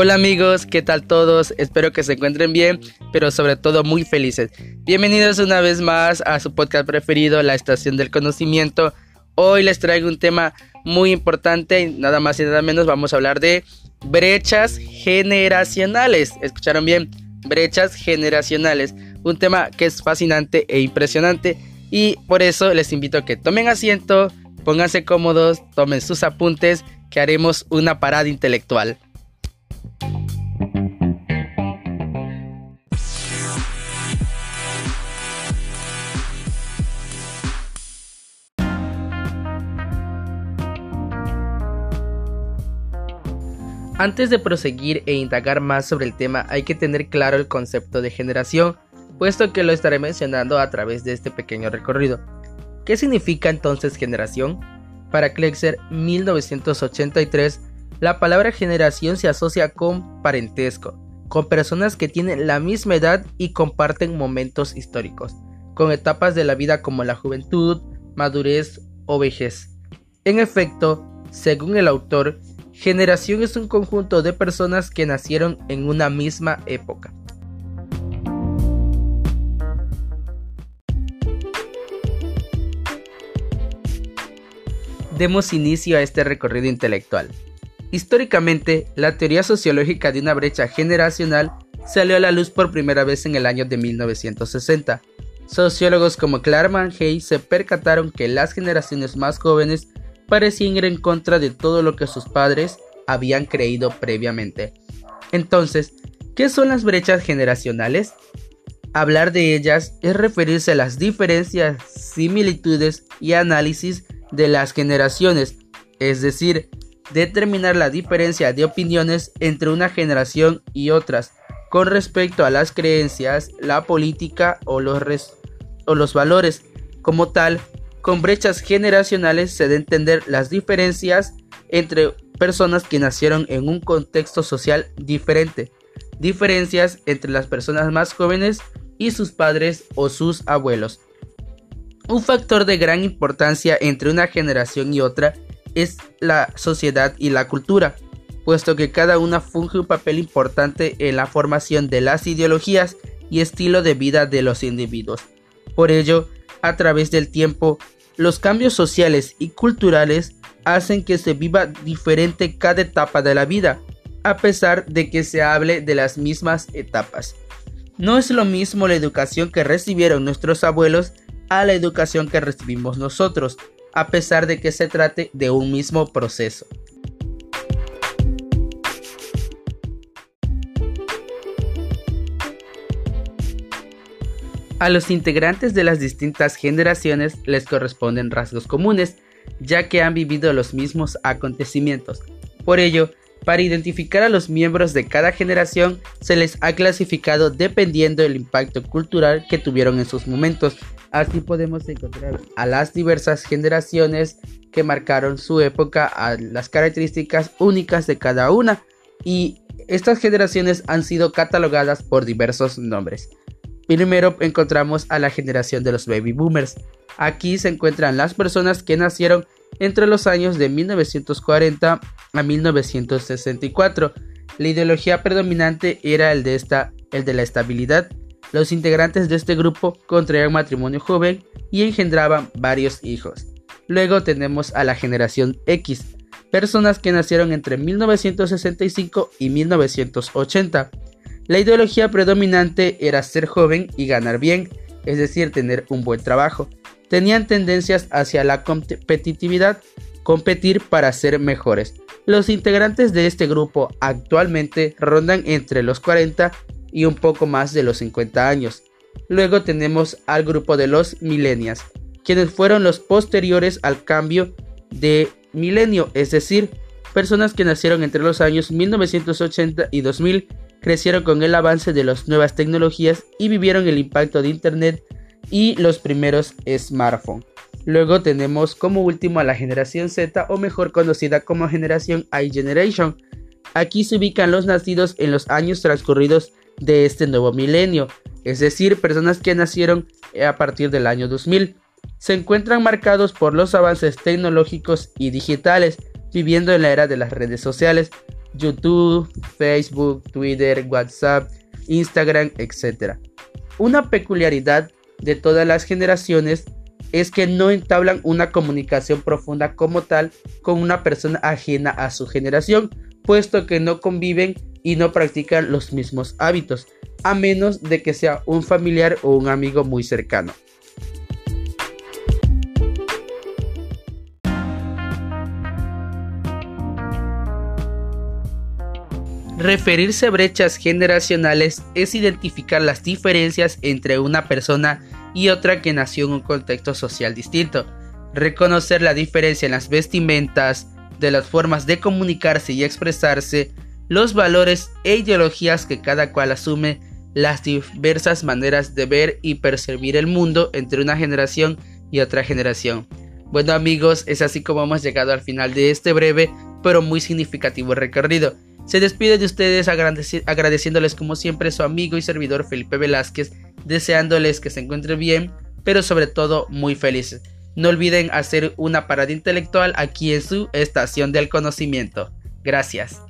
Hola amigos, ¿qué tal todos? Espero que se encuentren bien, pero sobre todo muy felices. Bienvenidos una vez más a su podcast preferido, La Estación del Conocimiento. Hoy les traigo un tema muy importante, nada más y nada menos vamos a hablar de brechas generacionales. ¿Escucharon bien? Brechas generacionales. Un tema que es fascinante e impresionante y por eso les invito a que tomen asiento, pónganse cómodos, tomen sus apuntes, que haremos una parada intelectual. Antes de proseguir e indagar más sobre el tema hay que tener claro el concepto de generación, puesto que lo estaré mencionando a través de este pequeño recorrido. ¿Qué significa entonces generación? Para Klexer 1983, la palabra generación se asocia con parentesco, con personas que tienen la misma edad y comparten momentos históricos, con etapas de la vida como la juventud, madurez o vejez. En efecto, según el autor, Generación es un conjunto de personas que nacieron en una misma época. Demos inicio a este recorrido intelectual. Históricamente, la teoría sociológica de una brecha generacional salió a la luz por primera vez en el año de 1960. Sociólogos como Clarman Hay se percataron que las generaciones más jóvenes parecían ir en contra de todo lo que sus padres habían creído previamente. Entonces, ¿qué son las brechas generacionales? Hablar de ellas es referirse a las diferencias, similitudes y análisis de las generaciones, es decir, determinar la diferencia de opiniones entre una generación y otras con respecto a las creencias, la política o los, o los valores. Como tal, con brechas generacionales se debe entender las diferencias entre personas que nacieron en un contexto social diferente, diferencias entre las personas más jóvenes y sus padres o sus abuelos. Un factor de gran importancia entre una generación y otra es la sociedad y la cultura, puesto que cada una funge un papel importante en la formación de las ideologías y estilo de vida de los individuos. Por ello, a través del tiempo, los cambios sociales y culturales hacen que se viva diferente cada etapa de la vida, a pesar de que se hable de las mismas etapas. No es lo mismo la educación que recibieron nuestros abuelos a la educación que recibimos nosotros, a pesar de que se trate de un mismo proceso. A los integrantes de las distintas generaciones les corresponden rasgos comunes, ya que han vivido los mismos acontecimientos. Por ello, para identificar a los miembros de cada generación se les ha clasificado dependiendo del impacto cultural que tuvieron en sus momentos. Así podemos encontrar a las diversas generaciones que marcaron su época, a las características únicas de cada una y estas generaciones han sido catalogadas por diversos nombres. Primero encontramos a la generación de los baby boomers. Aquí se encuentran las personas que nacieron entre los años de 1940 a 1964. La ideología predominante era el de, esta, el de la estabilidad. Los integrantes de este grupo contraían matrimonio joven y engendraban varios hijos. Luego tenemos a la generación X, personas que nacieron entre 1965 y 1980. La ideología predominante era ser joven y ganar bien, es decir, tener un buen trabajo. Tenían tendencias hacia la competitividad, competir para ser mejores. Los integrantes de este grupo actualmente rondan entre los 40 y un poco más de los 50 años. Luego tenemos al grupo de los millennials, quienes fueron los posteriores al cambio de milenio, es decir, personas que nacieron entre los años 1980 y 2000 crecieron con el avance de las nuevas tecnologías y vivieron el impacto de Internet y los primeros smartphones. Luego tenemos como último a la generación Z o mejor conocida como generación iGeneration. Aquí se ubican los nacidos en los años transcurridos de este nuevo milenio, es decir, personas que nacieron a partir del año 2000. Se encuentran marcados por los avances tecnológicos y digitales, viviendo en la era de las redes sociales, YouTube, Facebook, Twitter, WhatsApp, Instagram, etc. Una peculiaridad de todas las generaciones es que no entablan una comunicación profunda como tal con una persona ajena a su generación, puesto que no conviven y no practican los mismos hábitos, a menos de que sea un familiar o un amigo muy cercano. Referirse a brechas generacionales es identificar las diferencias entre una persona y otra que nació en un contexto social distinto. Reconocer la diferencia en las vestimentas, de las formas de comunicarse y expresarse, los valores e ideologías que cada cual asume, las diversas maneras de ver y percibir el mundo entre una generación y otra generación. Bueno amigos, es así como hemos llegado al final de este breve pero muy significativo recorrido. Se despide de ustedes agradeciéndoles como siempre su amigo y servidor Felipe Velázquez, deseándoles que se encuentren bien, pero sobre todo muy felices. No olviden hacer una parada intelectual aquí en su estación del conocimiento. Gracias.